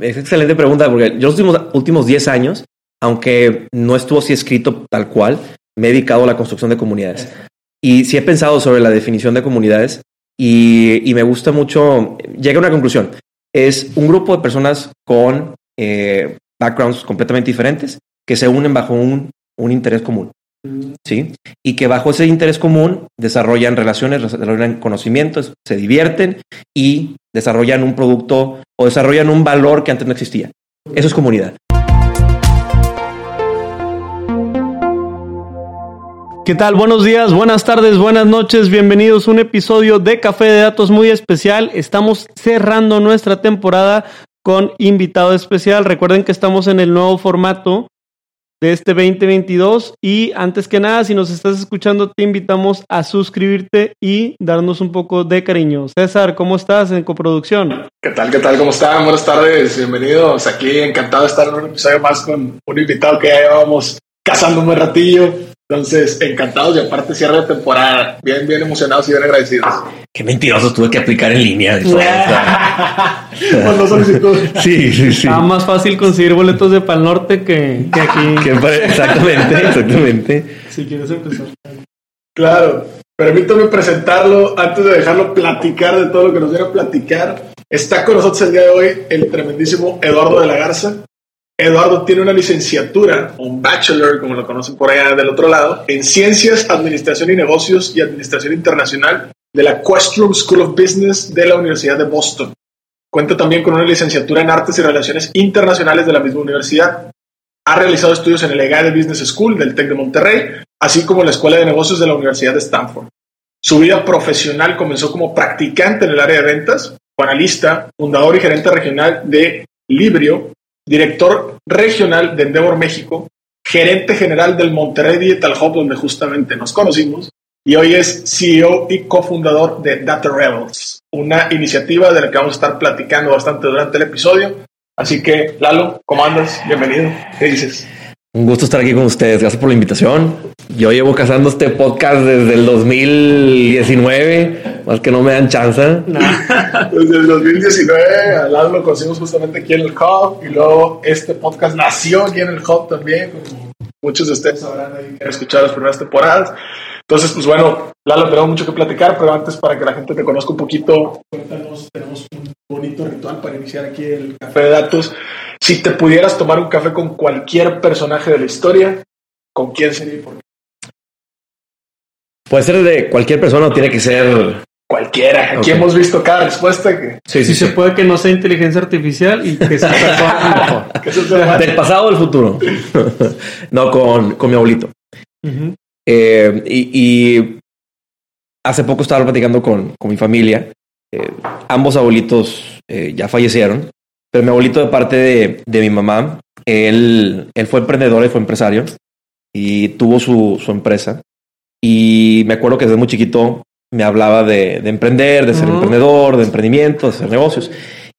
es excelente pregunta porque yo los últimos, últimos 10 años, aunque no estuvo así escrito tal cual, me he dedicado a la construcción de comunidades. Y sí he pensado sobre la definición de comunidades y, me gusta mucho, llega a una conclusión, es un grupo de personas con eh, backgrounds completamente diferentes que se unen bajo un, un interés común. ¿Sí? Y que bajo ese interés común desarrollan relaciones, desarrollan conocimientos, se divierten y desarrollan un producto o desarrollan un valor que antes no existía. Eso es comunidad. ¿Qué tal? Buenos días, buenas tardes, buenas noches. Bienvenidos a un episodio de Café de Datos muy especial. Estamos cerrando nuestra temporada con invitado especial. Recuerden que estamos en el nuevo formato de este 2022 y antes que nada, si nos estás escuchando, te invitamos a suscribirte y darnos un poco de cariño. César, ¿cómo estás en coproducción? ¿Qué tal? ¿Qué tal? ¿Cómo están? Buenas tardes, bienvenidos aquí. Encantado de estar en un episodio más con un invitado que ya llevamos cazando un ratillo. Entonces, encantados y aparte cierre de temporada. Bien, bien emocionados y bien agradecidos. Qué mentiroso tuve que aplicar en línea. Cuando solicitud. sí, sí, sí. Está más fácil conseguir boletos de Pal Norte que, que aquí. Exactamente, exactamente. Si quieres empezar. Claro. Permítame presentarlo antes de dejarlo platicar de todo lo que nos viene a platicar. Está con nosotros el día de hoy el tremendísimo Eduardo de la Garza. Eduardo tiene una licenciatura, un bachelor, como lo conocen por allá del otro lado, en Ciencias, Administración y Negocios y Administración Internacional de la Questrom School of Business de la Universidad de Boston. Cuenta también con una licenciatura en Artes y Relaciones Internacionales de la misma universidad. Ha realizado estudios en el EGADE Business School del TEC de Monterrey, así como en la Escuela de Negocios de la Universidad de Stanford. Su vida profesional comenzó como practicante en el área de ventas, analista, fundador y gerente regional de Librio, director regional de Endeavor México, gerente general del Monterrey Digital Hub, donde justamente nos conocimos, y hoy es CEO y cofundador de Data Rebels, una iniciativa de la que vamos a estar platicando bastante durante el episodio. Así que, Lalo, ¿cómo andas? Bienvenido. ¿Qué dices? Un gusto estar aquí con ustedes. Gracias por la invitación. Yo llevo cazando este podcast desde el 2019, más que no me dan chance. Desde el 2019, a Lalo lo conocimos justamente aquí en el Hub, y luego este podcast nació aquí en el Hub también, como muchos de ustedes han escuchado las primeras temporadas. Entonces, pues bueno, Lalo, tenemos mucho que platicar, pero antes para que la gente te conozca un poquito, cuéntanos, tenemos un bonito ritual para iniciar aquí el café de datos. Si te pudieras tomar un café con cualquier personaje de la historia, ¿con quién sería y por qué? Puede ser de cualquier persona o tiene que ser. Cualquiera. Aquí hemos visto cada respuesta que, Sí, Si se puede que no sea inteligencia artificial y que sea persona mejor. Del pasado o del futuro. no, con, con mi abuelito. Eh, y, y hace poco estaba platicando con, con mi familia. Eh, ambos abuelitos eh, ya fallecieron, pero mi abuelito de parte de, de mi mamá, él, él fue emprendedor y fue empresario y tuvo su, su empresa. Y me acuerdo que desde muy chiquito me hablaba de, de emprender, de ser emprendedor, de emprendimiento, de hacer negocios.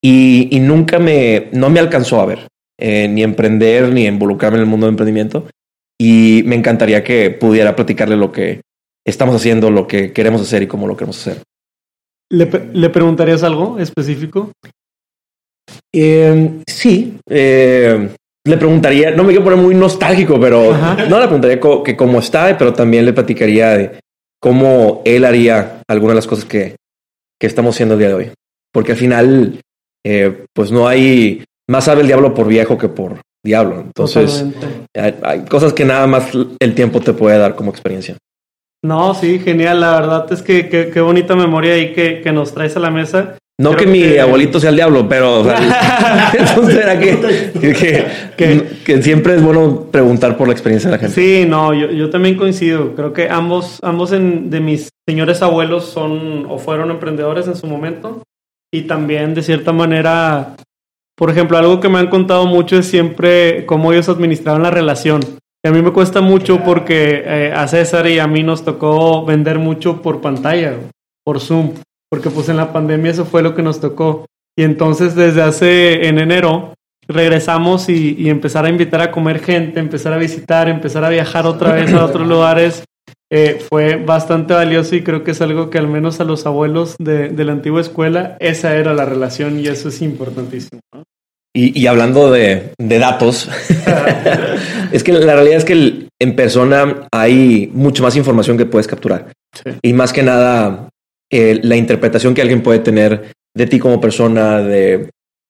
Y, y nunca me, no me alcanzó a ver, eh, ni emprender, ni involucrarme en el mundo de emprendimiento. Y me encantaría que pudiera platicarle lo que estamos haciendo, lo que queremos hacer y cómo lo queremos hacer. ¿Le, ¿Le preguntarías algo específico? Eh, sí, eh, le preguntaría, no me quiero poner muy nostálgico, pero Ajá. no le preguntaría co- que cómo está, pero también le platicaría de cómo él haría algunas de las cosas que, que estamos haciendo el día de hoy. Porque al final, eh, pues no hay más sabe el diablo por viejo que por diablo. Entonces, hay, hay cosas que nada más el tiempo te puede dar como experiencia. No, sí, genial. La verdad es que que- qué bonita memoria ahí que, que nos traes a la mesa. No Creo que mi abuelito sea el diablo, pero o sea, entonces era que, que, que- que siempre es bueno preguntar por la experiencia de la gente. Sí, no, yo, yo también coincido. Creo que ambos, ambos en- de mis señores abuelos son o fueron emprendedores en su momento. Y también, de cierta manera, por ejemplo, algo que me han contado mucho es siempre cómo ellos administraban la relación. Y a mí me cuesta mucho porque eh, a César y a mí nos tocó vender mucho por pantalla, por Zoom. Porque pues en la pandemia eso fue lo que nos tocó. Y entonces desde hace en enero regresamos y, y empezar a invitar a comer gente, empezar a visitar, empezar a viajar otra vez a otros lugares, eh, fue bastante valioso y creo que es algo que al menos a los abuelos de, de la antigua escuela, esa era la relación y eso es importantísimo. ¿no? Y, hablando de, datos, es que la realidad es que en persona hay mucho más información que puedes capturar. Y más que nada, eh, la interpretación que alguien puede tener de ti como persona, de...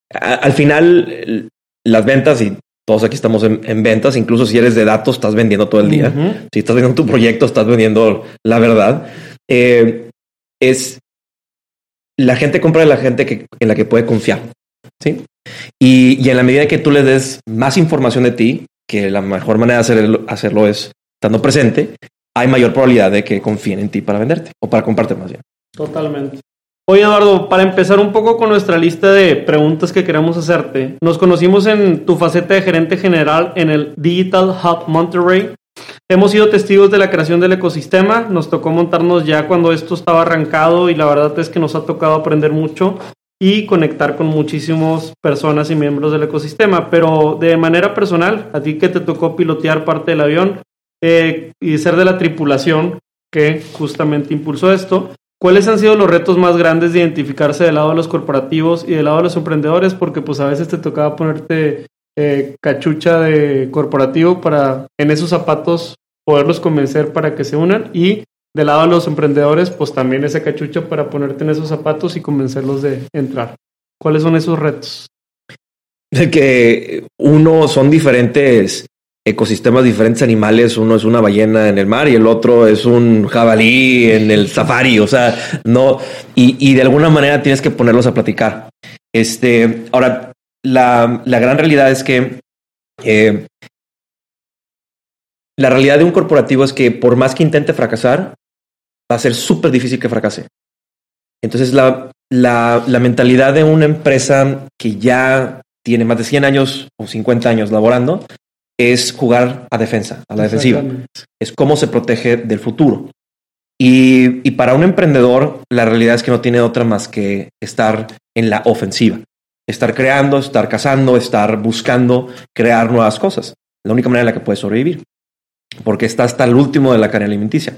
al final, las ventas, y todos aquí estamos en, ventas, incluso si eres de datos, estás vendiendo todo el día. Si estás vendiendo tu proyecto, estás vendiendo la verdad. Eh, es la gente compra de la gente que, en la que puede confiar. ¿sí? Y, en la medida que tú le des más información de ti, que la mejor manera de hacerlo, hacerlo es estando presente, hay mayor probabilidad de que confíen en ti para venderte o para comprarte más bien. Totalmente. Oye, Eduardo, para empezar un poco con nuestra lista de preguntas que queremos hacerte, nos conocimos en tu faceta de gerente general en el Digital Hub Monterrey. Hemos sido testigos de la creación del ecosistema, nos tocó montarnos ya cuando esto estaba arrancado y la verdad es que nos ha tocado aprender mucho y conectar con muchísimas personas y miembros del ecosistema, pero de manera personal, a ti que te tocó pilotear parte del avión eh, y ser de la tripulación que justamente impulsó esto, ¿Cuáles han sido los retos más grandes de identificarse del lado de los corporativos y del lado de los emprendedores? Porque pues a veces te tocaba ponerte eh, cachucha de corporativo para en esos zapatos poderlos convencer para que se unan y del lado de los emprendedores pues también esa cachucha para ponerte en esos zapatos y convencerlos de entrar. ¿Cuáles son esos retos? Que uno son diferentes ecosistemas diferentes animales, uno es una ballena en el mar y el otro es un jabalí en el safari, o sea, no, y, de alguna manera tienes que ponerlos a platicar. Este, ahora, la, gran realidad es que eh, la realidad de un corporativo es que por más que intente fracasar, va a ser súper difícil que fracase. Entonces, la, la, la mentalidad de una empresa que ya tiene más de 100 años o 50 años laborando, es jugar a defensa, a la defensiva. Es cómo se protege del futuro. Y, para un emprendedor, la realidad es que no tiene otra más que estar en la ofensiva. Estar creando, estar cazando, estar buscando crear nuevas cosas. La única manera en la que puede sobrevivir. Porque está hasta el último de la cadena alimenticia.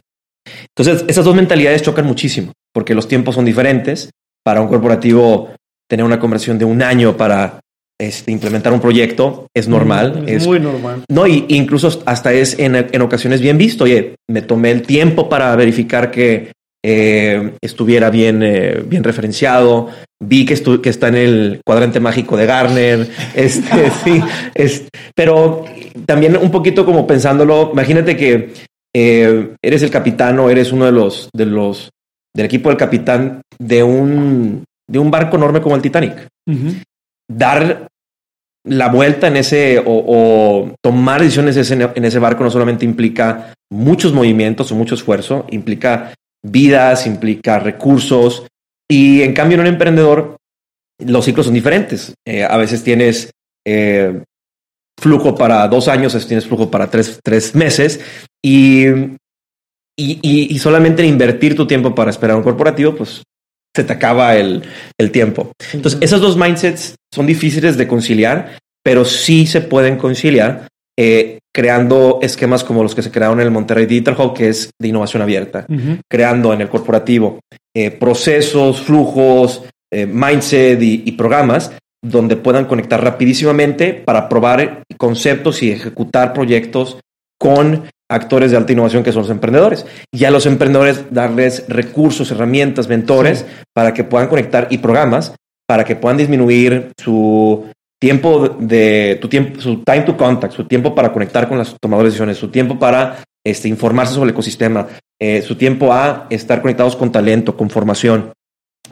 Entonces, esas dos mentalidades chocan muchísimo, porque los tiempos son diferentes. Para un corporativo, tener una conversión de un año para este, implementar un proyecto es normal. Es, muy normal. No, y incluso hasta es en, ocasiones bien visto. Oye, me tomé el tiempo para verificar que eh, estuviera bien, eh, bien referenciado. Vi que, que está en el cuadrante mágico de Garner. Este, sí, es, pero también un poquito como pensándolo, imagínate que eh, eres el capitán o eres uno de los, de los del equipo del capitán de un, de un barco enorme como el Titanic dar la vuelta en ese o, tomar decisiones en ese barco no solamente implica muchos movimientos o mucho esfuerzo, implica vidas, implica recursos y en cambio en un emprendedor los ciclos son diferentes. Eh, a veces tienes eh, flujo para dos años, a veces tienes flujo para tres, tres meses y, y, y, solamente invertir tu tiempo para esperar un corporativo, pues se te acaba el, tiempo. Entonces, esos dos mindsets son difíciles de conciliar, pero sí se pueden conciliar eh, creando esquemas como los que se crearon en el Monterrey Digital Hub, que es de innovación abierta, creando en el corporativo eh, procesos, flujos, eh, mindset y, programas donde puedan conectar rapidísimamente para probar conceptos y ejecutar proyectos con actores de alta innovación que son los emprendedores. Y a los emprendedores darles recursos, herramientas, mentores para que puedan conectar y programas para que puedan disminuir su tiempo de tu tiempo, su time to contact, su tiempo para conectar con los tomadores de decisiones, su tiempo para este, informarse sobre el ecosistema, eh, su tiempo a estar conectados con talento, con formación.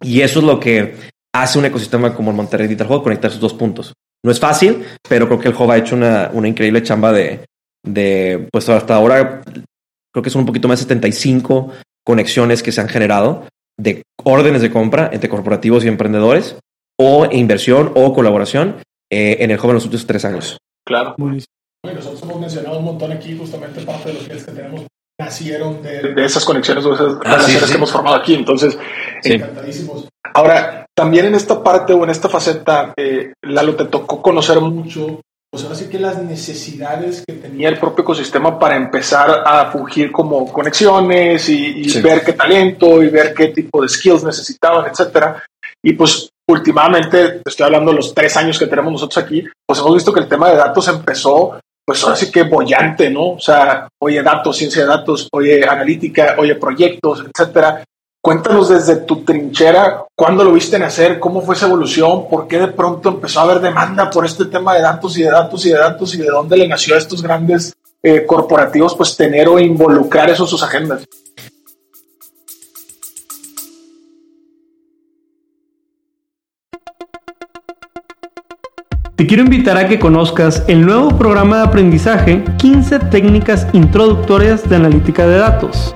Y eso es lo que hace un ecosistema como el Monterrey Digital Hub, conectar esos dos puntos. No es fácil, pero creo que el Hub ha hecho una, una increíble chamba de, de, pues hasta ahora creo que son un poquito más de 75 conexiones que se han generado de órdenes de compra entre corporativos y emprendedores o inversión o colaboración eh, en el joven los últimos tres años. Claro. nosotros hemos mencionado un montón aquí, justamente parte de los clientes que tenemos nacieron de, esas conexiones o esas ah, que hemos formado aquí. Entonces, encantadísimos. Ahora, también en esta parte o en esta faceta, eh, Lalo, te tocó conocer mucho pues ahora sí que las necesidades que tenía el propio ecosistema para empezar a fungir como conexiones y, ver qué talento y ver qué tipo de skills necesitaban, etcétera. Y pues últimamente, estoy hablando de los tres años que tenemos nosotros aquí, pues hemos visto que el tema de datos empezó, pues ahora sí que bollante, ¿no? O sea, oye datos, ciencia de datos, oye analítica, oye proyectos, etcétera. Cuéntanos desde tu trinchera, ¿cuándo lo viste nacer? ¿Cómo fue esa evolución? ¿Por qué de pronto empezó a haber demanda por este tema de datos y de datos y de datos y de dónde le nació a estos grandes eh, corporativos pues tener o involucrar eso sus agendas? Te quiero invitar a que conozcas el nuevo programa de aprendizaje 15 técnicas introductorias de analítica de datos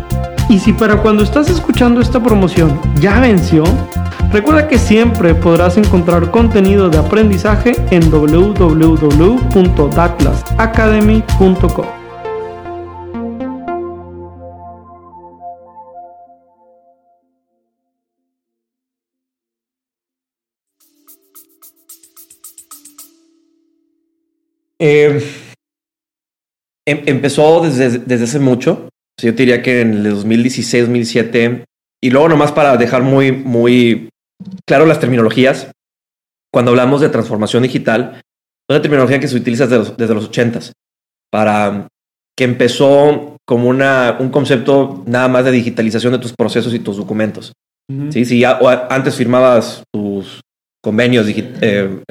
Y si para cuando estás escuchando esta promoción ya venció, recuerda que siempre podrás encontrar contenido de aprendizaje en www.datlasacademy.com. Eh, em- empezó desde, desde hace mucho. Yo te diría que en el 2016, 2007, y luego nomás para dejar muy, muy claro las terminologías, cuando hablamos de transformación digital, es una terminología que se utiliza desde los, desde los 80 para que empezó como una, un concepto nada más de digitalización de tus procesos y tus documentos. Sí, sí, ya, o antes firmabas tus convenios eh,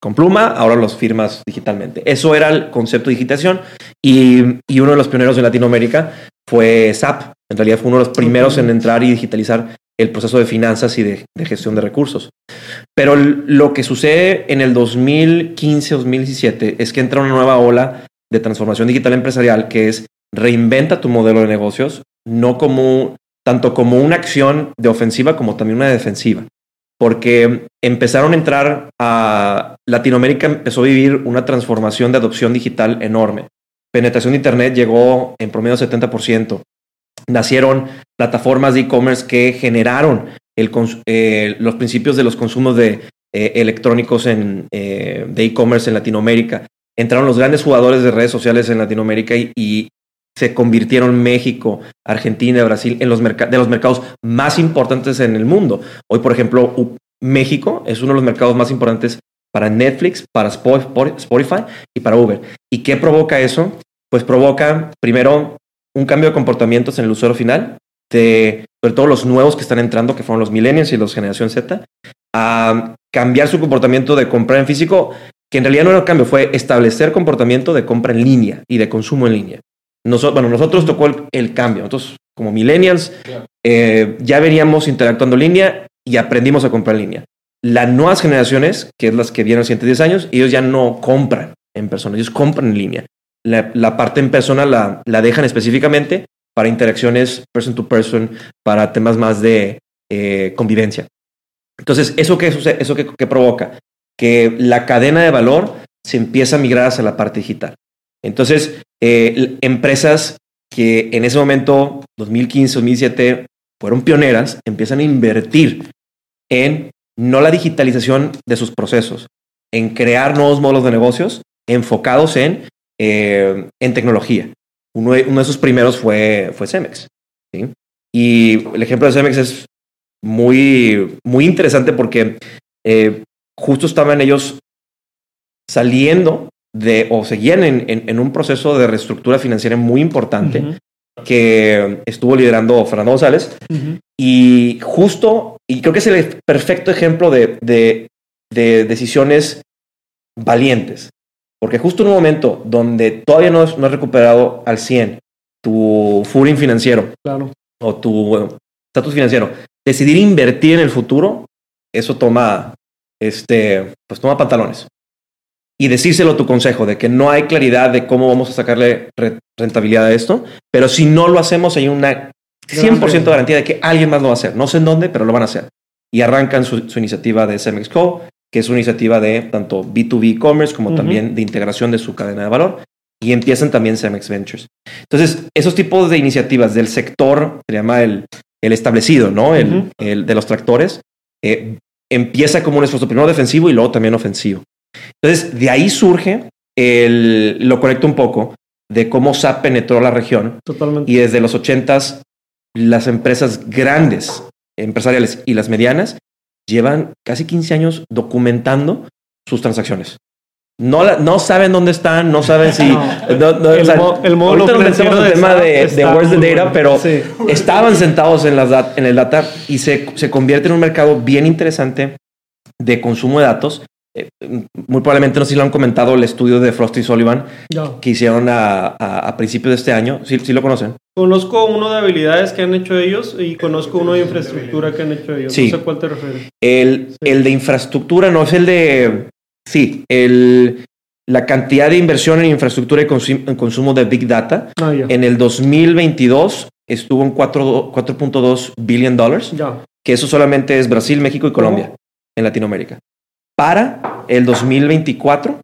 con pluma, ahora los firmas digitalmente. Eso era el concepto de digitación y, y uno de los pioneros en Latinoamérica fue SAP. En realidad fue uno de los primeros en entrar y digitalizar el proceso de finanzas y de, de gestión de recursos. Pero lo que sucede en el 2015-2017 es que entra una nueva ola de transformación digital empresarial que es reinventa tu modelo de negocios, no como tanto como una acción de ofensiva como también una de defensiva porque empezaron a entrar a Latinoamérica, empezó a vivir una transformación de adopción digital enorme. Penetración de Internet llegó en promedio 70%. Nacieron plataformas de e-commerce que generaron eh, los principios de los consumos de eh, electrónicos en, eh, de e-commerce en Latinoamérica. Entraron los grandes jugadores de redes sociales en Latinoamérica y se convirtieron México, Argentina, Brasil en los de los mercados más importantes en el mundo. Hoy, por ejemplo, México es uno de los mercados más importantes para Netflix, para Spotify y para Uber. ¿Y qué provoca eso? Pues provoca, primero, un cambio de comportamientos en el usuario final, sobre todo los nuevos que están entrando, que fueron los millennials y los generación Z, a cambiar su comportamiento de comprar en físico, que en realidad no era un cambio, fue establecer comportamiento de compra en línea y de consumo en línea. Nosotros, bueno, nosotros tocó el, el cambio. Nosotros, como millennials, eh, ya veníamos interactuando en línea y aprendimos a comprar en línea. Las nuevas generaciones, que es las que vienen los siguientes 10 años, ellos ya no compran en persona, ellos compran en línea. La, la parte en persona la, la dejan específicamente para interacciones person to person, para temas más de eh, convivencia. Entonces, ¿eso qué, sucede? ¿Eso qué, qué provoca? Que la cadena de valor se empieza a migrar hacia la parte digital. Entonces, eh, empresas que en ese momento, 2015, 2007, fueron pioneras, empiezan a invertir en no la digitalización de sus procesos, en crear nuevos modelos de negocios enfocados en, eh, en tecnología. Uno de, esos primeros fue, fue Cemex. Y el ejemplo de Cemex es muy, muy interesante porque eh, justo estaban ellos saliendo de o seguían en, en- en un proceso de reestructura financiera muy importante que estuvo liderando Fernando González. Y justo, y creo que es el perfecto ejemplo de, de, de decisiones valientes. Porque justo en un momento donde todavía no, has- no has recuperado al 100 tu footing financiero Claro. o tu estatus financiero, decidir invertir en el futuro, eso toma, este, pues toma pantalones. Y decírselo a tu consejo de que no hay claridad de cómo vamos a sacarle re- rentabilidad a esto, pero si no lo hacemos hay una 100% de garantía de que alguien más lo va a hacer. No sé en dónde, pero lo van a hacer. Y arrancan su, su iniciativa de Cemex Co. que es una iniciativa de tanto B2B e-commerce como también de integración de su cadena de valor. Y empiezan también Cemex Ventures. Entonces, esos tipos de iniciativas del sector, se llama el, el establecido, ¿no? El, el de los tractores, eh, empieza como un esfuerzo primero defensivo y luego también ofensivo. Entonces, de ahí surge el, lo conecto un poco de cómo SAP penetró la región Totalmente. y desde los 80s las empresas grandes, empresariales y las medianas llevan casi 15 años documentando sus transacciones. No, la- no saben dónde están, no saben si... No. no- no, El o sea, mo- el módulo ahorita nos financiero metemos al de tema de, de Where's the Data, bueno. pero Sí. estaban sentados en, las dat- en el data y se, se convierte en un mercado bien interesante de consumo de datos. Eh, muy probablemente no sé si lo han comentado el estudio de Frost y Sullivan que hicieron a, a, a principios de este año. Sí, sí lo conocen. Conozco uno de habilidades que han hecho ellos y conozco uno de infraestructura que han hecho ellos. Sí. No sé cuál te refieres. El, el de infraestructura no es el de. Sí, el, la cantidad de inversión en infraestructura y consu- en consumo de Big Data Ah, ya. en el 2022 estuvo en 4 4.2 billion dólares, que eso solamente es Brasil, México y Colombia en Latinoamérica. Para el 2024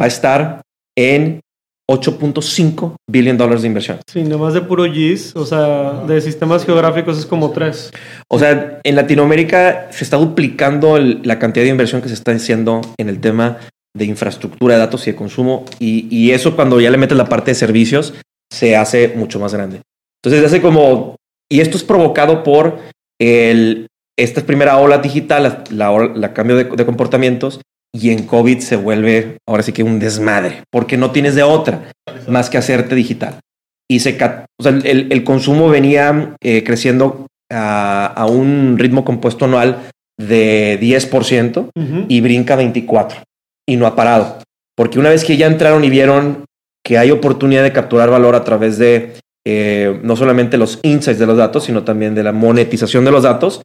va a estar en 8.5 billion dólares de inversión. Sí, nomás de puro GIS, o sea, de sistemas geográficos es como tres. O sea, en Latinoamérica se está duplicando el- la cantidad de inversión que se está haciendo en el tema de infraestructura de datos y de consumo. Y, y eso cuando ya le metes la parte de servicios se hace mucho más grande. Entonces hace como... Y esto es provocado por el, esta primera ola digital, la, la, cambio de, de comportamientos. Y en COVID se vuelve ahora sí que un desmadre, porque no tienes de otra más que hacerte digital. Y se, o sea, el, el consumo venía eh, creciendo a, a un ritmo compuesto anual de 10% Ujú. y brinca 24 y no ha parado. Porque una vez que ya entraron y vieron que hay oportunidad de capturar valor a través de eh, no solamente los insights de los datos, sino también de la monetización de los datos,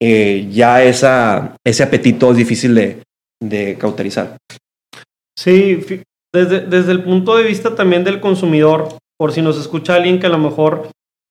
eh, ya esa, ese apetito es difícil de, cauterizar. Sí, desde, desde el punto de vista también del consumidor, por si nos escucha alguien que a lo mejor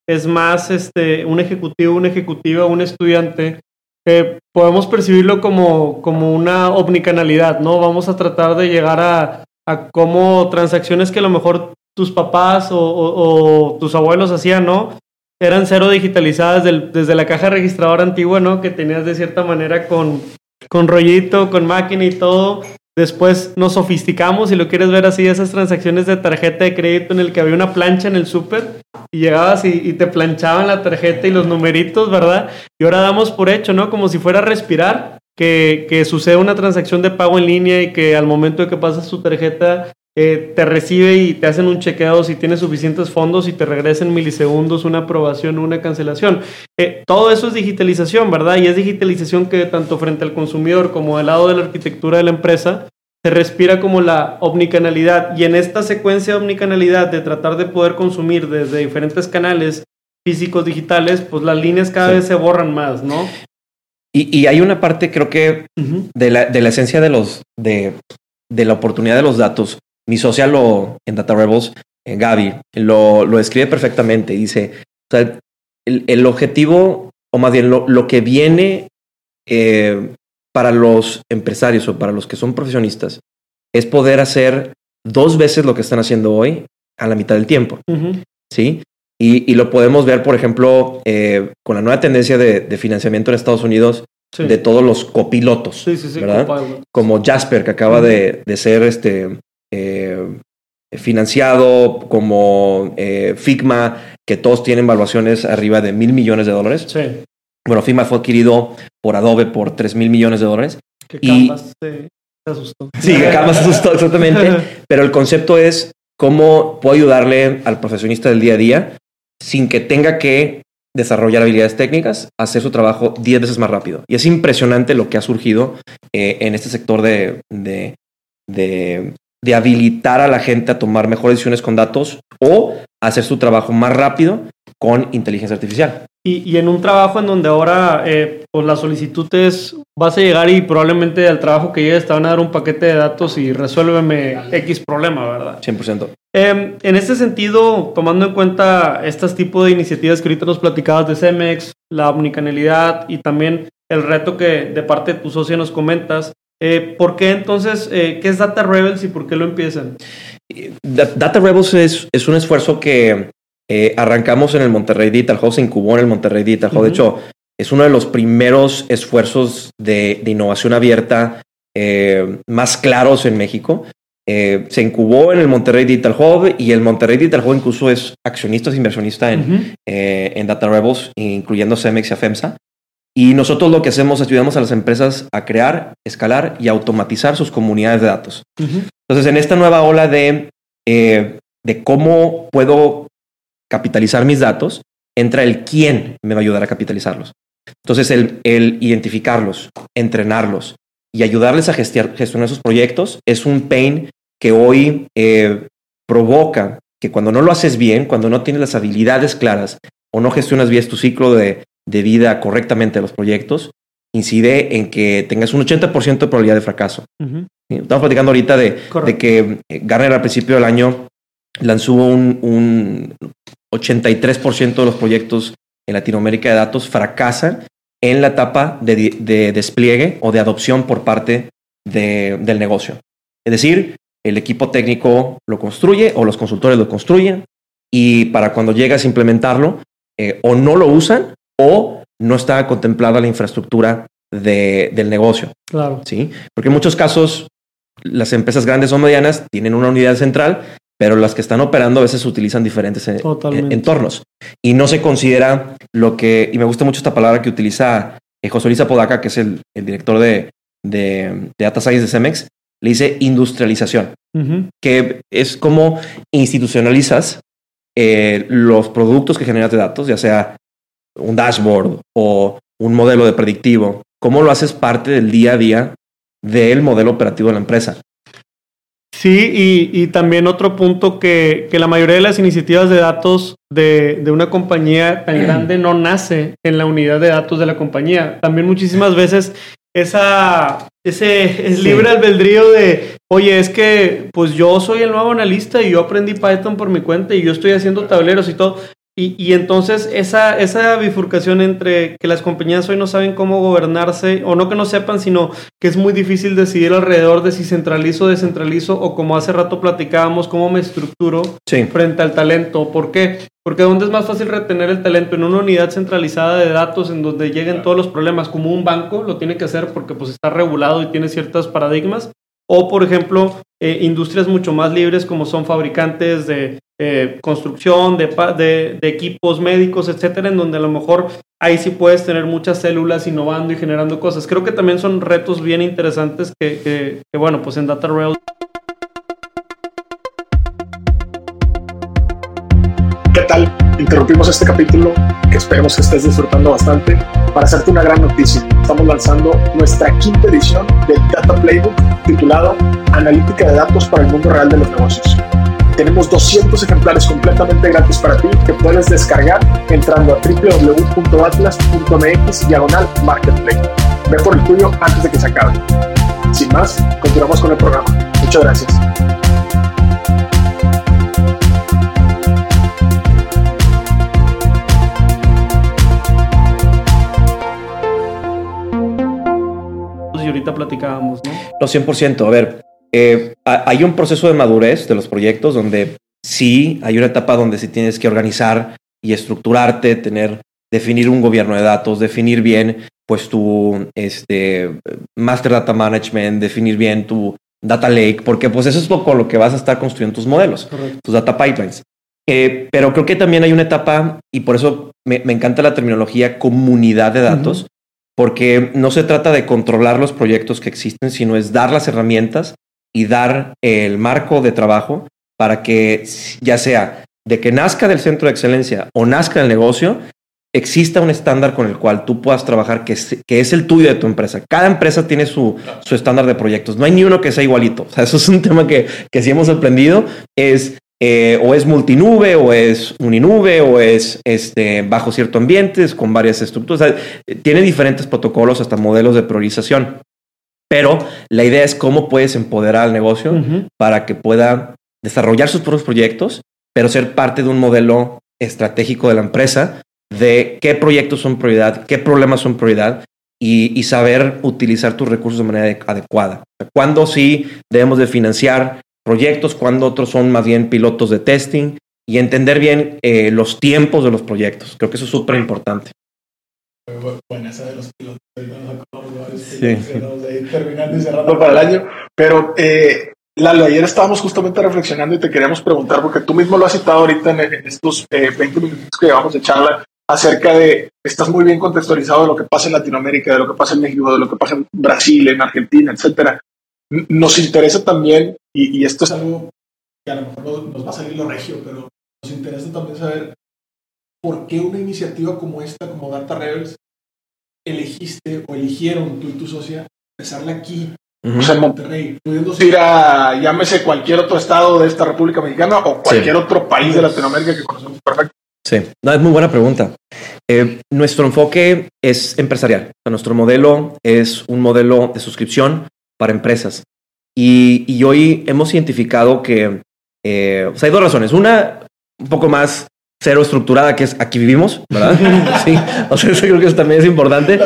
es más este, un ejecutivo, una ejecutiva, un estudiante, eh, podemos percibirlo como, como una omnicanalidad, ¿no? Vamos a tratar de llegar a, a cómo transacciones que a lo mejor tus papás o tus abuelos hacían, ¿no? Eran cero digitalizadas desde la caja registradora antigua, ¿no? Que tenías de cierta manera con, con rollito, con máquina y todo. Después nos sofisticamos, si lo quieres ver así, esas transacciones de tarjeta de crédito en el que había una plancha en el súper y llegabas y, te planchaban la tarjeta y los numeritos, ¿verdad? Y ahora damos por hecho, ¿no? Como si fuera a respirar, que, que sucede una transacción de pago en línea y que al momento de que pasas tu tarjeta eh, te recibe y te hacen un chequeo si tienes suficientes fondos y te regresa en milisegundos una aprobación o una cancelación. Eh, todo eso es digitalización, ¿verdad? Y es digitalización que tanto frente al consumidor como del lado de la arquitectura de la empresa se respira como la omnicanalidad. Y en esta secuencia de omnicanalidad de tratar de poder consumir desde diferentes canales físicos, digitales, pues las líneas cada Sí. vez se borran más, ¿no? Y, y hay una parte, creo que de la, de la esencia de los de, de la oportunidad de los datos. Mi socia lo en Data Rebels, eh, Gaby, lo, lo describe perfectamente. Dice, o sea, el, el objetivo, o más bien lo, lo que viene eh, para los empresarios o para los que son profesionistas, es poder hacer dos veces lo que están haciendo hoy a la mitad del tiempo. ¿sí? Y, y lo podemos ver, por ejemplo, eh, con la nueva tendencia de, de financiamiento en Estados Unidos Sí. de todos los copilotos, sí, sí, sí, ¿verdad? Copilot. como Jasper, que acaba de, de ser este, eh, financiado, como eh, Figma, que todos tienen valuaciones arriba de mil millones de dólares. Sí. Bueno, Figma fue adquirido por Adobe por tres mil millones de dólares. Que Y- Canvas se, se asustó. Sí, que acá más asustó exactamente. Pero el concepto es cómo puedo ayudarle al profesionista del día a día sin que tenga que desarrollar habilidades técnicas, hacer su trabajo 10 veces más rápido. Y es impresionante lo que ha surgido eh, en este sector de, de, de, de habilitar a la gente a tomar mejores decisiones con datos o hacer su trabajo más rápido con inteligencia artificial. Y, y en un trabajo en donde ahora eh, pues la solicitud es, vas a llegar y probablemente al trabajo que llegues te van a dar un paquete de datos y resuélveme X problema, ¿verdad? 100%. Eh, en este sentido, tomando en cuenta estos tipos de iniciativas que ahorita nos platicabas de Cemex, la omnicanalidad y también el reto que de parte de tu socio nos comentas, Eh, ¿Por qué entonces, eh, qué es Data Rebels y por qué lo empiezan? Data Rebels es, es un esfuerzo que eh, arrancamos en el Monterrey Digital Hub, se incubó en el Monterrey Digital Hub. De hecho, es uno de los primeros esfuerzos de, de innovación abierta más claros en México. Se incubó en el Monterrey Digital Hub y el Monterrey Digital Hub incluso es accionista, es inversionista en, en Data Rebels, incluyendo Cemex y AFEMSA. Y nosotros lo que hacemos es ayudamos a las empresas a crear, escalar y automatizar sus comunidades de datos. Entonces, en esta nueva ola de, eh, de cómo puedo capitalizar mis datos, entra el quién me va a ayudar a capitalizarlos. Entonces, el, el identificarlos, entrenarlos y ayudarles a gestionar, gestionar sus proyectos es un pain que hoy eh, provoca que cuando no lo haces bien, cuando no tienes las habilidades claras o no gestionas bien tu ciclo de, de vida correctamente de los proyectos, incide en que tengas un 80% de probabilidad de fracaso. ¿sí? Estamos platicando ahorita de, que eh, Gartner al principio del año lanzó un, un 83% de los proyectos en Latinoamérica de datos fracasan en la etapa de despliegue o de adopción por parte de- del negocio. Es decir, el equipo técnico lo construye o los consultores lo construyen y para cuando llegas a implementarlo, eh, o no lo usan o no está contemplada la infraestructura de- del negocio. Claro. ¿sí? Porque en muchos casos las empresas grandes o medianas tienen una unidad central, pero las que están operando a veces utilizan diferentes eh, Totalmente. entornos. Y no se considera lo que, y me gusta mucho esta palabra que utiliza eh, José Luis Apodaca, que es el, el director de, de, de Data Science de Cemex, le dice industrialización, que es como institucionalizas eh, los productos que generas de datos, ya sea un dashboard o un modelo de predictivo, cómo lo haces parte del día a día del modelo operativo de la empresa. Sí, y, y también otro punto que, que la mayoría de las iniciativas de datos de, de una compañía tan grande no nace en la unidad de datos de la compañía. También muchísimas veces esa, ese es Sí. libre albedrío de, oye, es que pues yo soy el nuevo analista y yo aprendí Python por mi cuenta y yo estoy haciendo tableros y todo. Y, y entonces esa, esa bifurcación entre que las compañías hoy no saben cómo gobernarse, o no que no sepan, sino que es muy difícil decidir alrededor de si centralizo o descentralizo, o como hace rato platicábamos, cómo me estructuro Sí, frente al talento. ¿Por qué? Porque ¿dónde es más fácil retener el talento? En una unidad centralizada de datos en donde lleguen todos los problemas, como un banco lo tiene que hacer porque pues está regulado y tiene ciertos paradigmas. O, por ejemplo, eh, industrias mucho más libres como son fabricantes de eh, construcción, de, de- equipos médicos, etcétera, en donde a lo mejor ahí sí puedes tener muchas células innovando y generando cosas. Creo que también son retos bien interesantes que, bueno, pues en Data Rail ¿Qué tal? Interrumpimos este capítulo que esperemos que estés disfrutando bastante para hacerte una gran noticia. Estamos lanzando nuestra quinta edición del Data Playbook titulado Analítica de datos para el mundo real de los negocios. Tenemos 200 ejemplares completamente gratis para ti que puedes descargar entrando a www.atlas.mx diagonal marketplace. Ve por el tuyo antes de que se acabe. Sin más, continuamos con el programa. Muchas gracias. y ahorita platicábamos, ¿no? no 100%. A ver, eh, ha- hay un proceso de madurez de los proyectos donde sí hay una etapa donde sí tienes que organizar y estructurarte, tener, definir un gobierno de datos, definir bien pues tu este, Master Data Management, definir bien tu Data Lake, porque pues eso es lo, con lo que vas a estar construyendo tus modelos. Correcto. tus data pipelines. Eh, pero creo que también hay una etapa, y por eso me, me encanta la terminología comunidad de datos, porque no se trata de controlar los proyectos que existen, sino es dar las herramientas y dar el marco de trabajo para que ya sea de que nazca del centro de excelencia o nazca del negocio, exista un estándar con el cual tú puedas trabajar que es, que es el tuyo de tu empresa. Cada empresa tiene su, su estándar de proyectos. No hay ni uno que sea igualito. Eso es un tema que, que sí hemos aprendido. Es eh, o es multinube, o es uninube, o es este, bajo cierto ambientes, con varias estructuras. Tiene diferentes protocolos, hasta modelos de priorización. Pero la idea es cómo puedes empoderar al negocio para que pueda desarrollar sus propios proyectos, pero ser parte de un modelo estratégico de la empresa de qué proyectos son prioridad, qué problemas son prioridad y, saber utilizar tus recursos de manera adecuada. Cuándo sí debemos de financiar proyectos, cuándo otros son más bien pilotos de testing y entender bien eh, los tiempos de los proyectos. Creo que eso es súper importante. Bueno, esa de los pilotos, sí. terminando y cerrando para el año, pero eh, Lalo, ayer estábamos justamente reflexionando y te queríamos preguntar, porque tú mismo lo has citado ahorita en, estos 20 eh, minutos que llevamos de charla, acerca de, estás muy bien contextualizado de lo que pasa en Latinoamérica, de lo que pasa en México, de lo que pasa en Brasil, en Argentina, etcétera. Nos interesa también, y, esto es algo que a lo mejor nos va a salir lo regio, pero nos interesa también saber por qué una iniciativa como esta, como Data Rebels, elegiste o eligieron tú y tu socia empezarla aquí o sea, en Monterrey, pudiéndose ir a, llámese cualquier otro estado de esta República Mexicana o cualquier otro país de Latinoamérica que conocemos perfecto. Sí, no, es muy buena pregunta. Eh, nuestro enfoque es empresarial. nuestro modelo es un modelo de suscripción para empresas. Y, y hoy hemos identificado que eh, o sea, hay dos razones. Una, un poco más cero estructurada, que es aquí vivimos, ¿verdad? sí, o sea, eso creo que eso también es importante.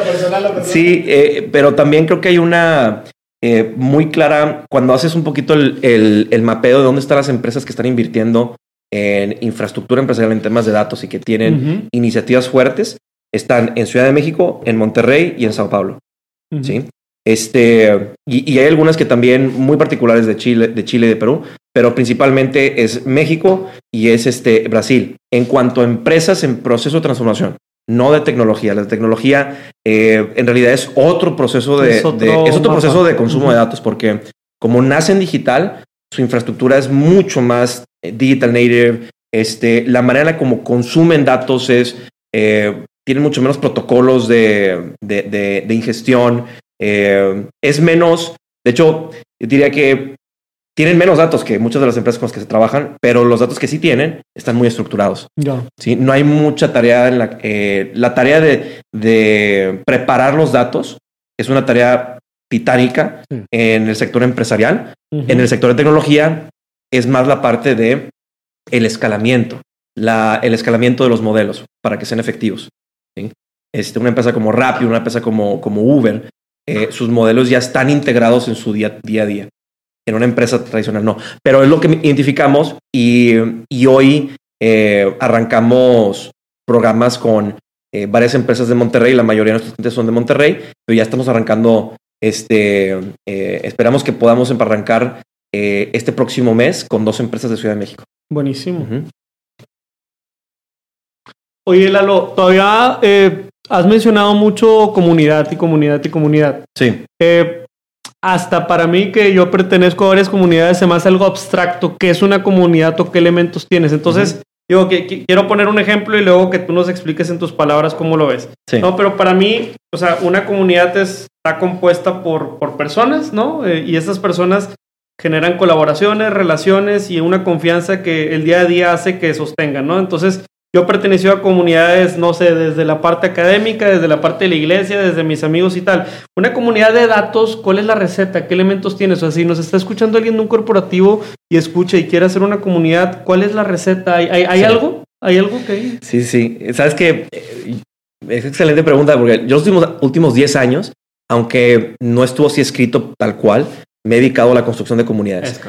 Sí, eh, pero también creo que hay una eh, muy clara cuando haces un poquito el, mapeo de dónde están las empresas que están invirtiendo en infraestructura empresarial en temas de datos y que tienen iniciativas fuertes. Están en Ciudad de México, en Monterrey y en Sao Paulo. ¿sí? Este, y, hay algunas que también muy particulares de Chile, de Chile y de Perú, pero principalmente es México y es este Brasil. En cuanto a empresas en proceso de transformación, no de tecnología. La tecnología eh, en realidad es otro proceso de, es otro, proceso de consumo de datos porque como nace en digital, su infraestructura es mucho más eh, digital native. Este, la manera como consumen datos es, eh, tienen mucho menos protocolos de, de, de ingestión. es menos, de hecho, yo diría que tienen menos datos que muchas de las empresas con las que se trabajan, pero los datos que sí tienen están muy estructurados. ¿sí? No hay mucha tarea en la... Eh, la tarea de, preparar los datos es una tarea titánica en el sector empresarial. En el sector de tecnología es más la parte de el escalamiento, la, el escalamiento de los modelos para que sean efectivos. Este, una empresa como Rappi, una empresa como, como Uber, eh, sus modelos ya están integrados en su día, día a día en una empresa tradicional no. Pero es lo que identificamos y, hoy eh, arrancamos programas con eh, varias empresas de Monterrey, la mayoría de nuestros clientes son de Monterrey, pero ya estamos arrancando, este, eh, esperamos que podamos arrancar este próximo mes con dos empresas de Ciudad de México. Buenísimo. Oye, Lalo, todavía has mencionado mucho comunidad y comunidad y comunidad. Sí hasta para mí que yo pertenezco a varias comunidades se me hace algo abstracto, qué es una comunidad o qué elementos tienes. Entonces, digo que, quiero poner un ejemplo y luego que tú nos expliques en tus palabras cómo lo ves. No, pero para mí, o sea, una comunidad está compuesta por, por personas, ¿no? Eh, y esas personas generan colaboraciones, relaciones y una confianza que el día a día hace que sostengan, ¿no? Entonces, yo pertenecí a comunidades, no sé, desde la parte académica, desde la parte de la iglesia, desde mis amigos y tal. Una comunidad de datos, ¿cuál es la receta? ¿Qué elementos tienes? O sea, si nos está escuchando alguien de un corporativo y escucha y quiere hacer una comunidad, ¿cuál es la receta? ¿Hay, algo? ¿Hay algo que Sí, sí. Sabes que es excelente pregunta porque yo los últimos, últimos 10 años, aunque no estuvo así escrito tal cual, me he dedicado a la construcción de comunidades.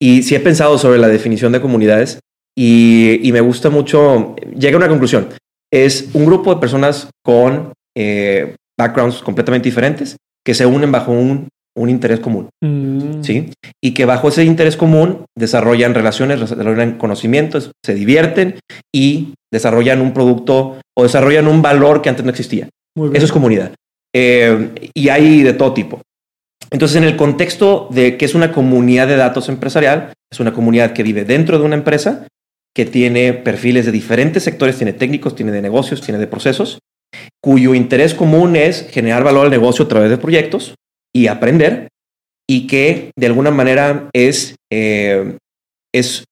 Y sí he pensado sobre la definición de comunidades y, me gusta mucho, llega a una conclusión, es un grupo de personas con eh, backgrounds completamente diferentes que se unen bajo un, un interés común, mm. ¿sí? Y que bajo ese interés común desarrollan relaciones, desarrollan conocimientos, se divierten y desarrollan un producto o desarrollan un valor que antes no existía. Eso es comunidad. Eh, y hay de todo tipo. Entonces, en el contexto de que es una comunidad de datos empresarial, es una comunidad que vive dentro de una empresa que tiene perfiles de diferentes sectores, tiene técnicos, tiene de negocios, tiene de procesos, cuyo interés común es generar valor al negocio a través de proyectos y aprender, y que de alguna manera es, eh, es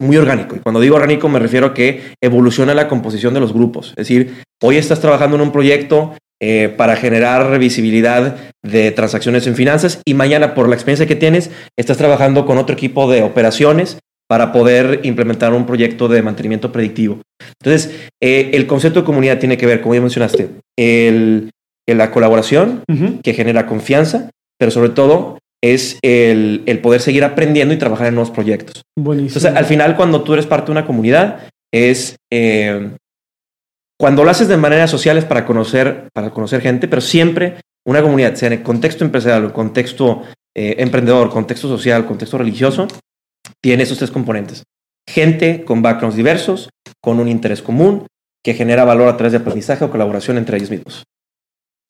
muy orgánico. Y cuando digo orgánico me refiero a que evoluciona la composición de los grupos. Es decir, hoy estás trabajando en un proyecto eh, para generar visibilidad de transacciones en finanzas y mañana por la experiencia que tienes estás trabajando con otro equipo de operaciones para poder implementar un proyecto de mantenimiento predictivo. Entonces, eh, el concepto de comunidad tiene que ver, como ya mencionaste, el, la colaboración, que genera confianza, pero sobre todo es el, el poder seguir aprendiendo y trabajar en nuevos proyectos. Buenísimo. Entonces, al final, cuando tú eres parte de una comunidad, es eh, cuando lo haces de manera social es para conocer, para conocer gente, pero siempre una comunidad, sea en el contexto empresarial, o contexto eh, emprendedor, contexto social, contexto religioso, tiene esos tres componentes. Gente con backgrounds diversos, con un interés común, que genera valor a través de aprendizaje o colaboración entre ellos mismos.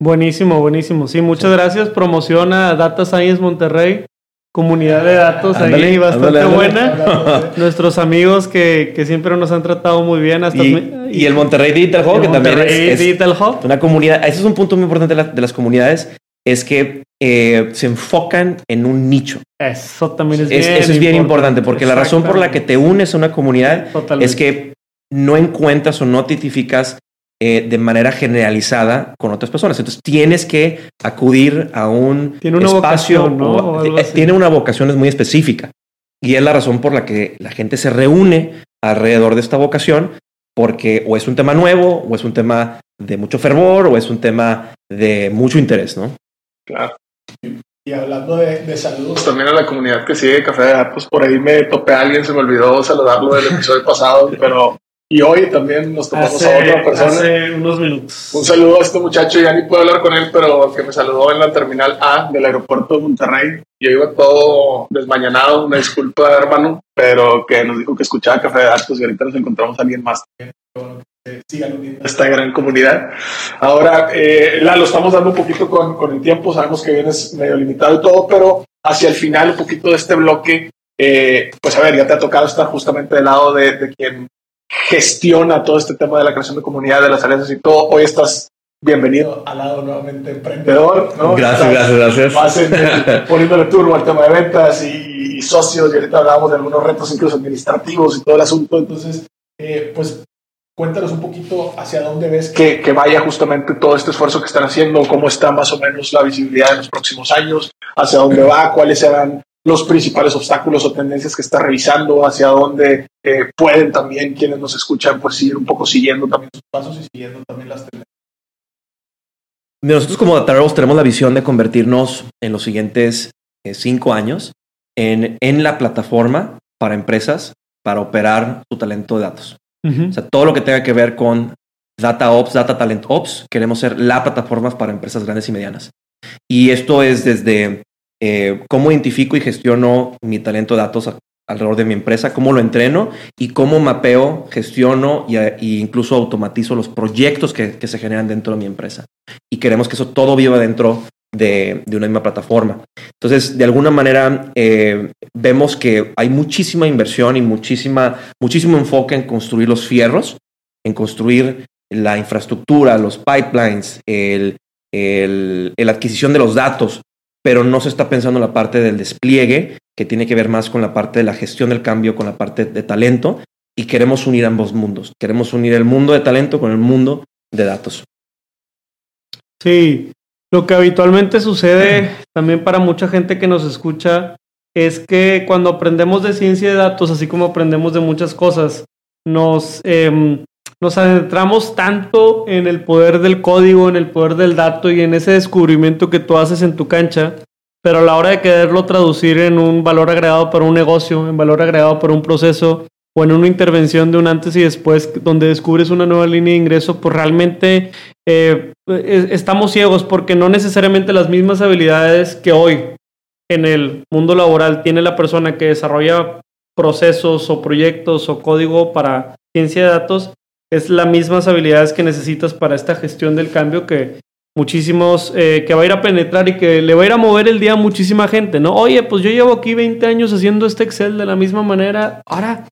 Buenísimo, buenísimo. Sí, muchas gracias. Promociona Data Science Monterrey, comunidad de datos ahí bastante buena. Nuestros amigos que, que siempre nos han tratado muy bien. Hasta Y, y el Monterrey Digital Hub, que también es, Monterrey es Digital Hub. una comunidad. Ese es un punto muy importante de, la- de las comunidades, es que eh, se enfocan en un nicho. Eso también es Es- bien eso es bien importante, porque la razón por la que te unes a una comunidad Totalmente. es que no encuentras o no te identificas eh, de manera generalizada con otras personas. Entonces tienes que acudir a un Tiene una espacio, vocación, ¿no? o- eh, tiene una vocación muy específica. Y es la razón por la que la gente se reúne alrededor de esta vocación, porque o es un tema nuevo, o es un tema de mucho fervor, o es un tema de mucho interés, ¿no? Claro. Y hablando de, de saludos también a la comunidad que sigue Café de Datos, por ahí me topé a alguien, se me olvidó saludarlo del episodio pasado, pero y hoy también nos topamos hace, a otra persona. hace unos minutos. Un saludo a este muchacho, ya ni puedo hablar con él, pero que me saludó en la terminal A del aeropuerto de Monterrey. Yo iba todo desmañanado, una disculpa, hermano, pero que nos dijo que escuchaba Café de Datos y ahorita nos encontramos a alguien más. Se Sigan uniendo a esta gran comunidad. Ahora, eh, la, lo estamos dando un poquito con, con el tiempo, sabemos que vienes medio limitado y todo, pero hacia el final, un poquito de este bloque, eh, pues a ver, ya te ha tocado estar justamente del lado de, de quien gestiona todo este tema de la creación de comunidad, de las alianzas y todo. Hoy estás bienvenido al lado nuevamente emprendedor. ¿no? Estás- gracias. vas en- poniéndole turbo al tema de ventas y, y socios, y ahorita hablábamos de algunos retos incluso administrativos y todo el asunto. Entonces, eh, pues cuéntanos un poquito hacia dónde ves que, que vaya justamente todo este esfuerzo que están haciendo, cómo está más o menos la visibilidad en los próximos años, hacia dónde va, cuáles serán los principales obstáculos o tendencias que está revisando, hacia dónde eh, pueden también quienes nos escuchan pues seguir un poco siguiendo también sus pasos y siguiendo también las tendencias. Nosotros como Datarebos tenemos la visión de convertirnos en los siguientes eh, cinco años en, en la plataforma para empresas para operar su talento de datos. Ujú. O sea, todo lo que tenga que ver con Data Ops, Data Talent Ops, queremos ser la plataforma para empresas grandes y medianas. Y esto es desde eh, cómo identifico y gestiono mi talento de datos a- alrededor de mi empresa, cómo lo entreno y cómo mapeo, gestiono y incluso automatizo los proyectos que, que se generan dentro de mi empresa. Y queremos que eso todo viva dentro de, de una misma plataforma. Entonces, de alguna manera, eh, vemos que hay muchísima inversión y muchísima, muchísimo enfoque en construir los fierros, en construir la infraestructura, los pipelines, el, el- el adquisición de los datos, pero no se está pensando en la parte del despliegue, que tiene que ver más con la parte de la gestión del cambio, con la parte de talento, y queremos unir ambos mundos. Queremos unir el mundo de talento con el mundo de datos. Sí, lo que habitualmente sucede también para mucha gente que nos escucha es que cuando aprendemos de ciencia de datos, así como aprendemos de muchas cosas, nos, em, nos adentramos tanto en el poder del código, en el poder del dato y en ese descubrimiento que tú haces en tu cancha, pero a la hora de quererlo traducir en un valor agregado para un negocio, en valor agregado para un proceso o en una intervención de un antes y después donde descubres una nueva línea de ingreso, pues realmente eh, eh, estamos ciegos porque no necesariamente las mismas habilidades que hoy en el mundo laboral tiene la persona que desarrolla procesos o proyectos o código para ciencia de datos es las mismas habilidades que necesitas para esta gestión del cambio que muchísimos eh, que va a ir a penetrar y que le va a ir a mover el día a muchísima gente, ¿no? Oye, pues yo llevo aquí 20 años haciendo este Excel de la misma manera, ahora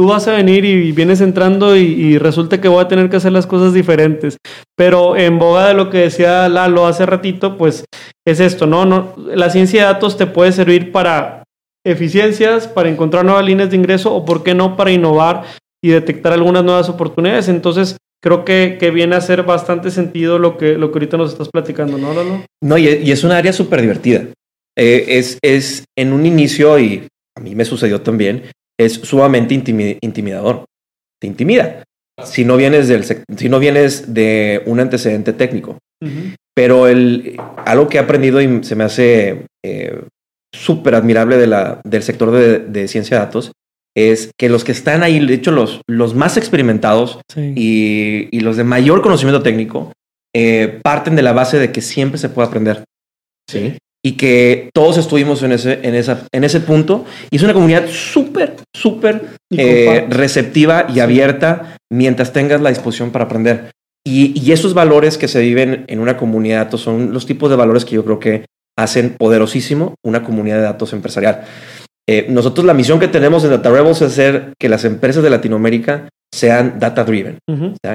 tú vas a venir y vienes entrando y, y resulta que voy a tener que hacer las cosas diferentes. Pero en boga de lo que decía Lalo hace ratito, pues es esto, ¿no? no la ciencia de datos te puede servir para eficiencias, para encontrar nuevas líneas de ingreso o, por qué no, para innovar y detectar algunas nuevas oportunidades. Entonces, creo que, que viene a hacer bastante sentido lo que, lo que ahorita nos estás platicando, ¿no, Lalo? No, y, y es un área súper divertida. Eh, es, es en un inicio, y a mí me sucedió también, es sumamente intimi- intimidador. Te intimida. Si no vienes del si no vienes de un antecedente técnico. Pero el, algo que he aprendido y se me hace eh, súper admirable de la, del sector de, ciencia de datos es que los que están ahí, de hecho los, los más experimentados y, y, los de mayor conocimiento técnico, eh, parten de la base de que siempre se puede aprender. ¿sí? Y que todos estuvimos en ese, en esa, en ese punto. Y es una comunidad súper, súper eh, receptiva y abierta mientras tengas la disposición para aprender. Y, y, esos valores que se viven en una comunidad de datos son los tipos de valores que yo creo que hacen poderosísimo una comunidad de datos empresarial. Eh, nosotros la misión que tenemos en Data Rebels es hacer que las empresas de Latinoamérica sean data driven,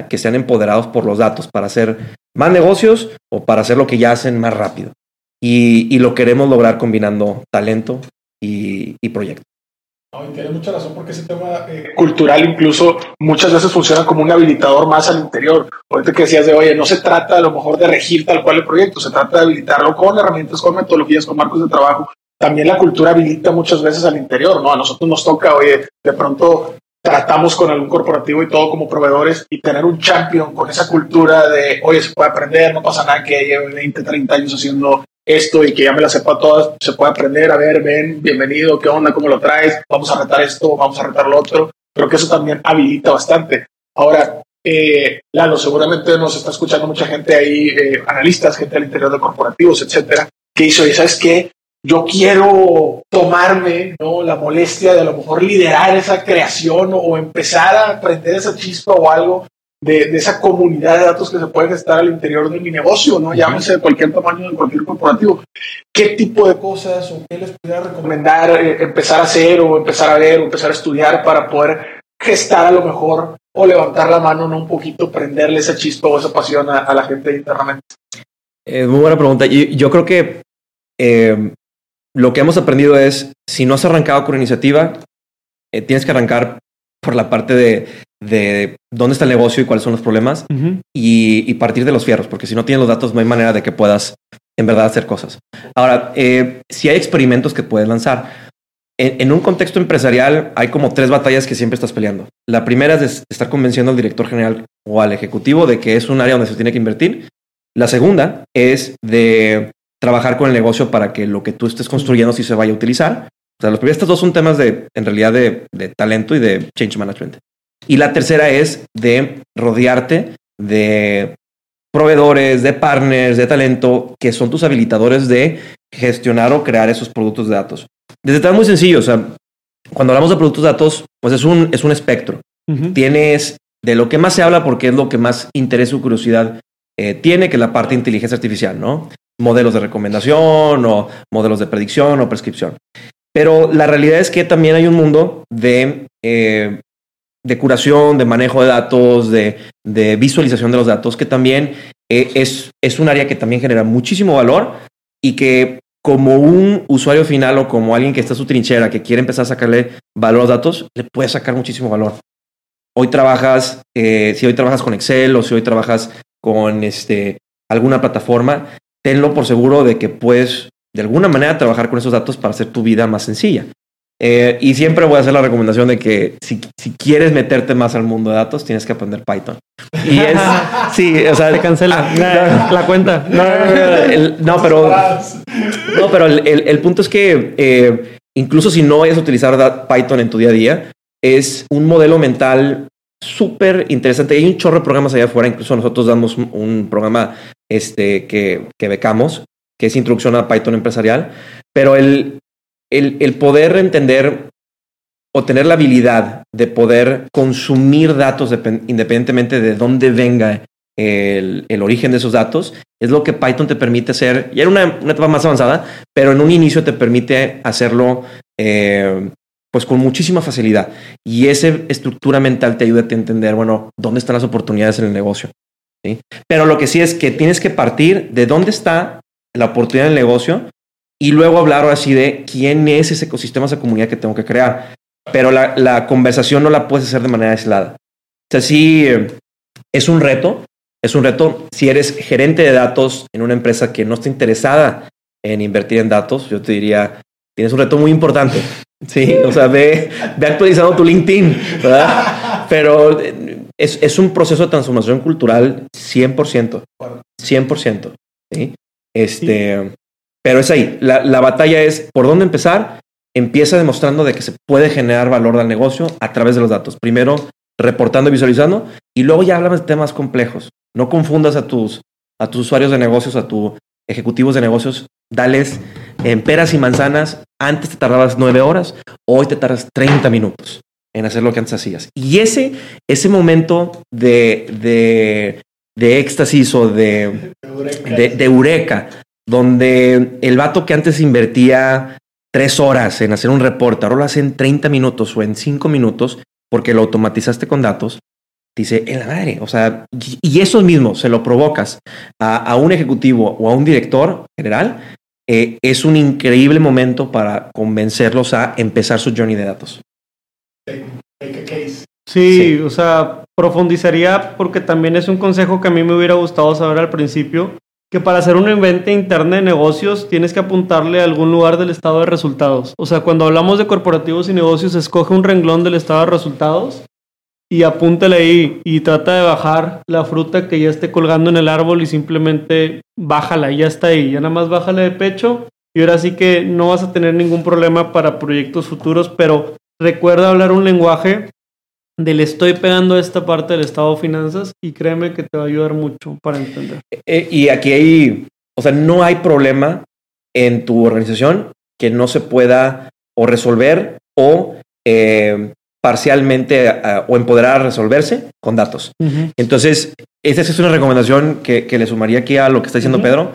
que sean empoderados por los datos para hacer más negocios o para hacer lo que ya hacen más rápido. Y, lo queremos lograr combinando talento y, y proyecto. No, tienes mucha razón porque ese tema eh, cultural incluso muchas veces funciona como un habilitador más al interior. Ahorita que decías de, oye, no se trata a lo mejor de regir tal cual el proyecto, se trata de habilitarlo con herramientas, con metodologías, con marcos de trabajo. También la cultura habilita muchas veces al interior, ¿no? A nosotros nos toca, oye, de pronto tratamos con algún corporativo y todo como proveedores y tener un champion con esa cultura de, oye, se puede aprender, no pasa nada que lleve 20, 30 años haciendo esto y que ya me la sepa todas, se puede aprender, a ver, ven, bienvenido, qué onda, cómo lo traes, vamos a retar esto, vamos a retar lo otro. Creo que eso también habilita bastante. Ahora, eh, Lalo, seguramente nos está escuchando mucha gente ahí, eh, analistas, gente al interior de corporativos, etcétera, que hizo, y sabes qué, yo quiero tomarme ¿no? la molestia de a lo mejor liderar esa creación o empezar a aprender esa chispa o algo de, esa comunidad de datos que se pueden estar al interior de mi negocio, ¿no? Llámese de cualquier tamaño, de cualquier corporativo. ¿Qué tipo de cosas o qué les pudiera recomendar eh, empezar a hacer o empezar a ver o empezar a estudiar para poder gestar a lo mejor o levantar la mano, ¿no? Un poquito, prenderle esa chispa o esa pasión a, la gente internamente. Muy buena pregunta. Yo, yo creo que eh, lo que hemos aprendido es, si no has arrancado con iniciativa, eh, tienes que arrancar por la parte de, de, dónde está el negocio y cuáles son los problemas y, partir de los fierros, porque si no tienes los datos no hay manera de que puedas en verdad hacer cosas. Ahora, eh, si hay experimentos que puedes lanzar. En, un contexto empresarial hay como tres batallas que siempre estás peleando. La primera es de estar convenciendo al director general o al ejecutivo de que es un área donde se tiene que invertir. La segunda es de trabajar con el negocio para que lo que tú estés construyendo sí se vaya a utilizar. O sea, los primeros estos dos son temas de, en realidad, de, talento y de change management. Y la tercera es de rodearte de proveedores, de partners, de talento, que son tus habilitadores de gestionar o crear esos productos de datos. Desde tan muy sencillo, o sea, cuando hablamos de productos de datos, pues es un, es un espectro. Tienes de lo que más se habla porque es lo que más interés o curiosidad eh, tiene, que la parte de inteligencia artificial, ¿no? modelos de recomendación o modelos de predicción o prescripción. Pero la realidad es que también hay un mundo de, eh, de curación, de manejo de datos, de, visualización de los datos, que también eh, es, es un área que también genera muchísimo valor y que como un usuario final o como alguien que está en su trinchera, que quiere empezar a sacarle valor a los datos, le puede sacar muchísimo valor. Hoy trabajas, eh, si hoy trabajas con Excel o si hoy trabajas con este, alguna plataforma, tenlo por seguro de que puedes de alguna manera trabajar con esos datos para hacer tu vida más sencilla. Eh, y siempre voy a hacer la recomendación de que si, quieres meterte más al mundo de datos, tienes que aprender Python. Y es, sí, o sea, te cancela la cuenta. No, pero, no, pero el, punto es que eh, incluso si no vayas a utilizar Python en tu día a día, es un modelo mental súper interesante. Hay un chorro de programas allá afuera. Incluso nosotros damos un programa este, que, que becamos, que es Introducción a Python Empresarial. Pero el, el, el poder entender o tener la habilidad de poder consumir datos independientemente de dónde venga el, el, origen de esos datos, es lo que Python te permite hacer, y era una, una etapa más avanzada, pero en un inicio te permite hacerlo eh, pues con muchísima facilidad. Y esa estructura mental te ayuda a entender, bueno, dónde están las oportunidades en el negocio. ¿sí? Pero lo que sí es que tienes que partir de dónde está la oportunidad en el negocio y luego hablar así de quién es ese ecosistema, esa comunidad que tengo que crear. Pero la, la conversación no la puedes hacer de manera aislada. O sea, sí, es un reto. Es un reto si eres gerente de datos en una empresa que no está interesada en invertir en datos. Yo te diría, tienes un reto muy importante. Sí, o sea, ve, ve actualizando tu LinkedIn, ¿verdad? Pero es, es, un proceso de transformación cultural 100%. 100%. ¿sí? Este, Pero es ahí. La, la, batalla es por dónde empezar. Empieza demostrando de que se puede generar valor al negocio a través de los datos. Primero, reportando y visualizando. Y luego ya hablamos de temas complejos. No confundas a tus, a tus usuarios de negocios, a tus ejecutivos de negocios. Dales en peras y manzanas. Antes te tardabas nueve horas. Hoy te tardas 30 minutos en hacer lo que antes hacías. Y ese, ese momento de, de, de éxtasis o de, de, de, eureka, donde el vato que antes invertía tres horas en hacer un reporte, ahora lo hace en 30 minutos o en 5 minutos porque lo automatizaste con datos, dice, en la madre, o sea, y eso mismo se lo provocas a, a un ejecutivo o a un director general, eh, es un increíble momento para convencerlos a empezar su journey de datos. Sí, sí, o sea, profundizaría porque también es un consejo que a mí me hubiera gustado saber al principio, que para hacer una venta interna de negocios tienes que apuntarle a algún lugar del estado de resultados. O sea, cuando hablamos de corporativos y negocios, escoge un renglón del estado de resultados y apúntale ahí y trata de bajar la fruta que ya esté colgando en el árbol y simplemente bájala, ya está ahí, ya nada más bájala de pecho y ahora sí que no vas a tener ningún problema para proyectos futuros, pero recuerda hablar un lenguaje del estoy pegando esta parte del estado de finanzas y créeme que te va a ayudar mucho para entender. Eh, y aquí hay, o sea, no hay problema en tu organización que no se pueda o resolver o eh, parcialmente uh, o empoderar a resolverse con datos. Uh -huh. Entonces, esa es una recomendación que, que, le sumaría aquí a lo que está diciendo uh -huh. Pedro.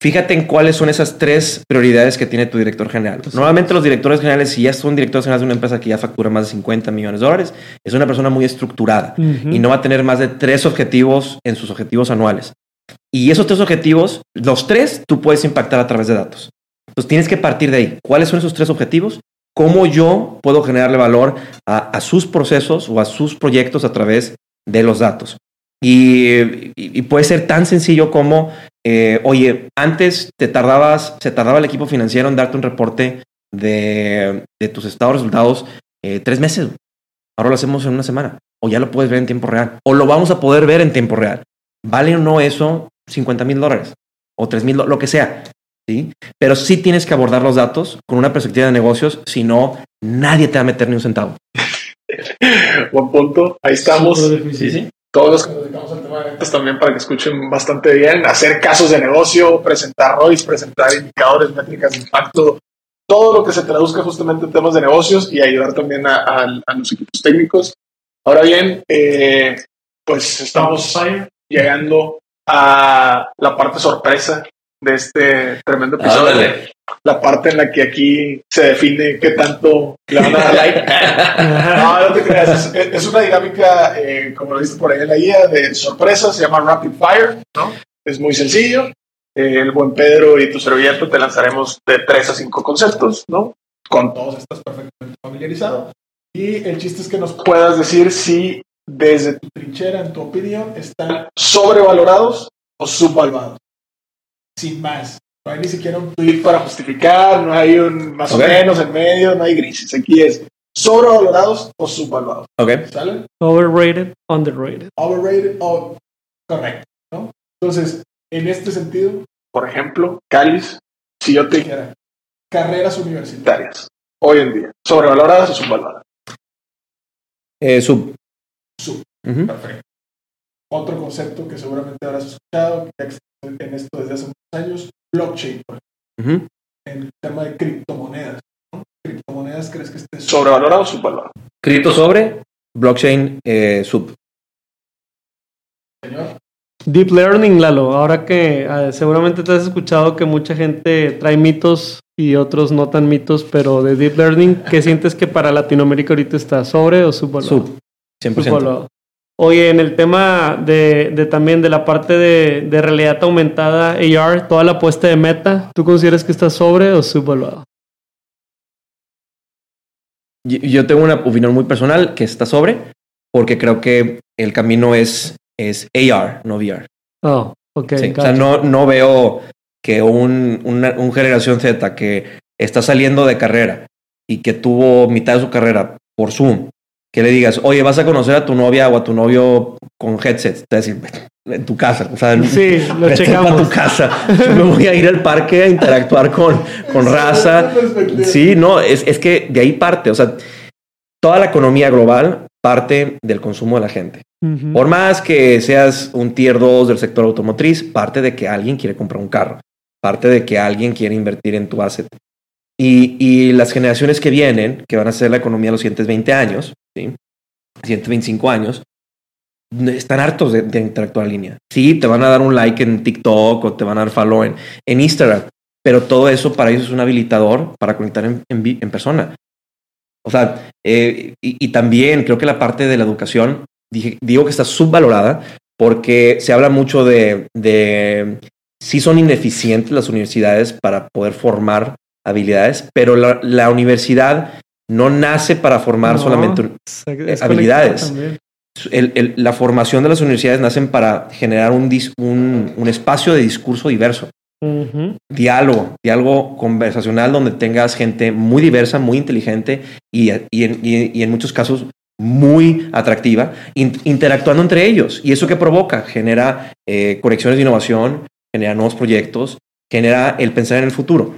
Fíjate en cuáles son esas tres prioridades que tiene tu director general. Pues Normalmente los directores generales, si ya son directores generales de una empresa que ya factura más de 50 millones de dólares, es una persona muy estructurada uh -huh. y no va a tener más de tres objetivos en sus objetivos anuales. Y esos tres objetivos, los tres, tú puedes impactar a través de datos. Entonces tienes que partir de ahí. ¿Cuáles son esos tres objetivos? ¿Cómo yo puedo generarle valor a, a sus procesos o a sus proyectos a través de los datos? Y, puede ser tan sencillo como, eh, oye, antes te tardabas, se tardaba el equipo financiero en darte un reporte de, de tus estados de resultados eh, tres meses. Ahora lo hacemos en una semana. O ya lo puedes ver en tiempo real. O lo vamos a poder ver en tiempo real. ¿Vale o no eso 50 mil dólares? O 3 mil, lo que sea. ¿sí? Pero sí tienes que abordar los datos con una perspectiva de negocios, si no, nadie te va a meter ni un centavo. Buen punto. Ahí estamos. Sí, sí todos los que nos dedicamos al tema de ventas también para que escuchen bastante bien, hacer casos de negocio, presentar ROIs, presentar indicadores, métricas de impacto, todo lo que se traduzca justamente en temas de negocios y ayudar también a, los equipos técnicos. Ahora bien, eh, pues estamos llegando a la parte sorpresa de este tremendo episodio. La parte en la que aquí se define qué tanto le van a dar like. no, no te creas. Es, es una dinámica, eh, como lo viste por ahí en la guía, de sorpresa. Se llama Rapid Fire. ¿no? Es muy sencillo. Eh, el buen Pedro y tu servilleta te lanzaremos de tres a cinco conceptos, ¿no? Con todos estás perfectamente familiarizado. Y el chiste es que nos puedas decir si desde tu trinchera, en tu opinión, están sobrevalorados o subvaluados sin más. No hay ni siquiera un tweet para justificar, no hay un más okay. o menos en medio, no hay grises. Aquí es sobrevalorados o subvaluados. Okay. ¿Sale? Overrated, underrated. Overrated o correcto. ¿no? Entonces, en este sentido, por ejemplo, Cáliz, si yo te dijera carreras universitarias hoy en día, sobrevaloradas o subvaloradas. Eh, sub. Sub. Uh -huh. Perfecto. Otro concepto que seguramente habrás escuchado, que en esto desde hace muchos años, blockchain, por ejemplo. Uh -huh. En el tema de criptomonedas. ¿no? ¿Criptomonedas crees que esté sobrevalorado o subvalorado? Cripto sobre, blockchain eh, sub. Señor. Deep Learning, Lalo. Ahora que eh, seguramente te has escuchado que mucha gente trae mitos y otros no tan mitos, pero de Deep Learning, ¿qué sientes que para Latinoamérica ahorita está sobre o subvalorado? Sub, 100%. Subvalorado. Oye, en el tema de, de también de la parte de, de, realidad aumentada, AR, toda la apuesta de meta, ¿tú consideras que está sobre o subvaluado? Yo tengo una opinión muy personal que está sobre, porque creo que el camino es, es AR, no VR. Oh, ok. Sí, o sea, no, no veo que un, una, un generación Z que está saliendo de carrera y que tuvo mitad de su carrera por Zoom que le digas, oye, vas a conocer a tu novia o a tu novio con headset. Te decir, en tu casa. O sea, Sí, lo checamos. para tu casa. Yo me voy a ir al parque a interactuar con, con raza. Sí, no, es, es que de ahí parte. O sea, toda la economía global parte del consumo de la gente. Ujú. Por más que seas un tier 2 del sector automotriz, parte de que alguien quiere comprar un carro, parte de que alguien quiere invertir en tu asset. Y, y las generaciones que vienen, que van a ser la economía de los siguientes 20 años, ¿sí? 125 años, están hartos de, interactuar en línea. Sí, te van a dar un like en TikTok o te van a dar follow en, Instagram, pero todo eso para ellos es un habilitador para conectar en, en en persona. O sea, eh, y, también creo que la parte de la educación, digo que está subvalorada porque se habla mucho de, si son ineficientes las universidades para poder formar habilidades, pero la, la universidad no nace para formar No, solamente es habilidades. el- el- la formación de las universidades nacen para generar un, dis- un, un espacio de discurso diverso, diálogo, diálogo conversacional donde tengas gente muy diversa, muy inteligente y, y en, y- y en muchos casos muy atractiva, in- interactuando entre ellos. ¿Y eso qué provoca? Genera eh, conexiones de innovación, genera nuevos proyectos, genera el pensar en el futuro.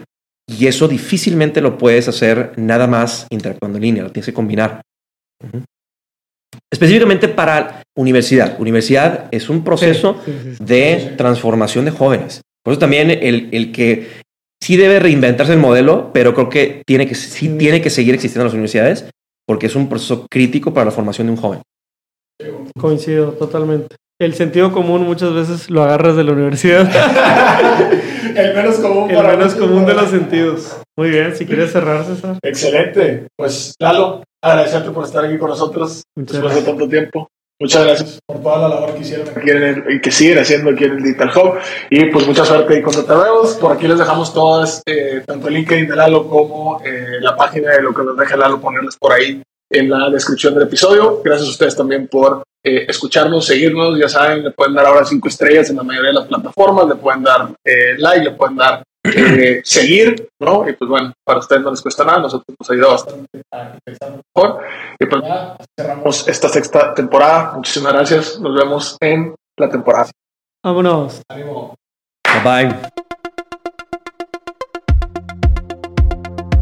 Y eso difícilmente lo puedes hacer nada más interactuando en línea, lo tienes que combinar. Específicamente para universidad. Universidad es un proceso Sí, sí, sí. de transformación de jóvenes. Por eso también el, el que sí debe reinventarse el modelo, pero creo que tiene que, sí tiene que seguir existiendo en las universidades porque es un proceso crítico para la formación de un joven. Coincido totalmente. El sentido común muchas veces lo agarras de la universidad. El menos común El para menos común de los sentidos. Muy bien, si quieres cerrar, César. Excelente. Pues, Lalo, agradecerte por estar aquí con nosotros Muchas después de tanto tiempo. Muchas gracias por toda la labor que hicieron aquí en el- y que siguen haciendo aquí en el Digital Hub. Y pues mucha suerte ahí con Rebels. Por aquí les dejamos todas, eh, tanto el LinkedIn de Lalo como eh, la página de lo que nos deje Lalo ponerles por ahí en la descripción del episodio. Gracias a ustedes también por eh, escucharnos, seguirnos. Ya saben, le pueden dar ahora cinco estrellas en la mayoría de las plataformas, le pueden dar eh, like, le pueden dar eh, seguir, ¿no? Y pues bueno, para ustedes no les cuesta nada, nosotros nos ayuda bastante a pensar mejor. Y pues nada, cerramos esta sexta temporada. Muchísimas gracias. Nos vemos en la temporada. Vámonos. Bye bye.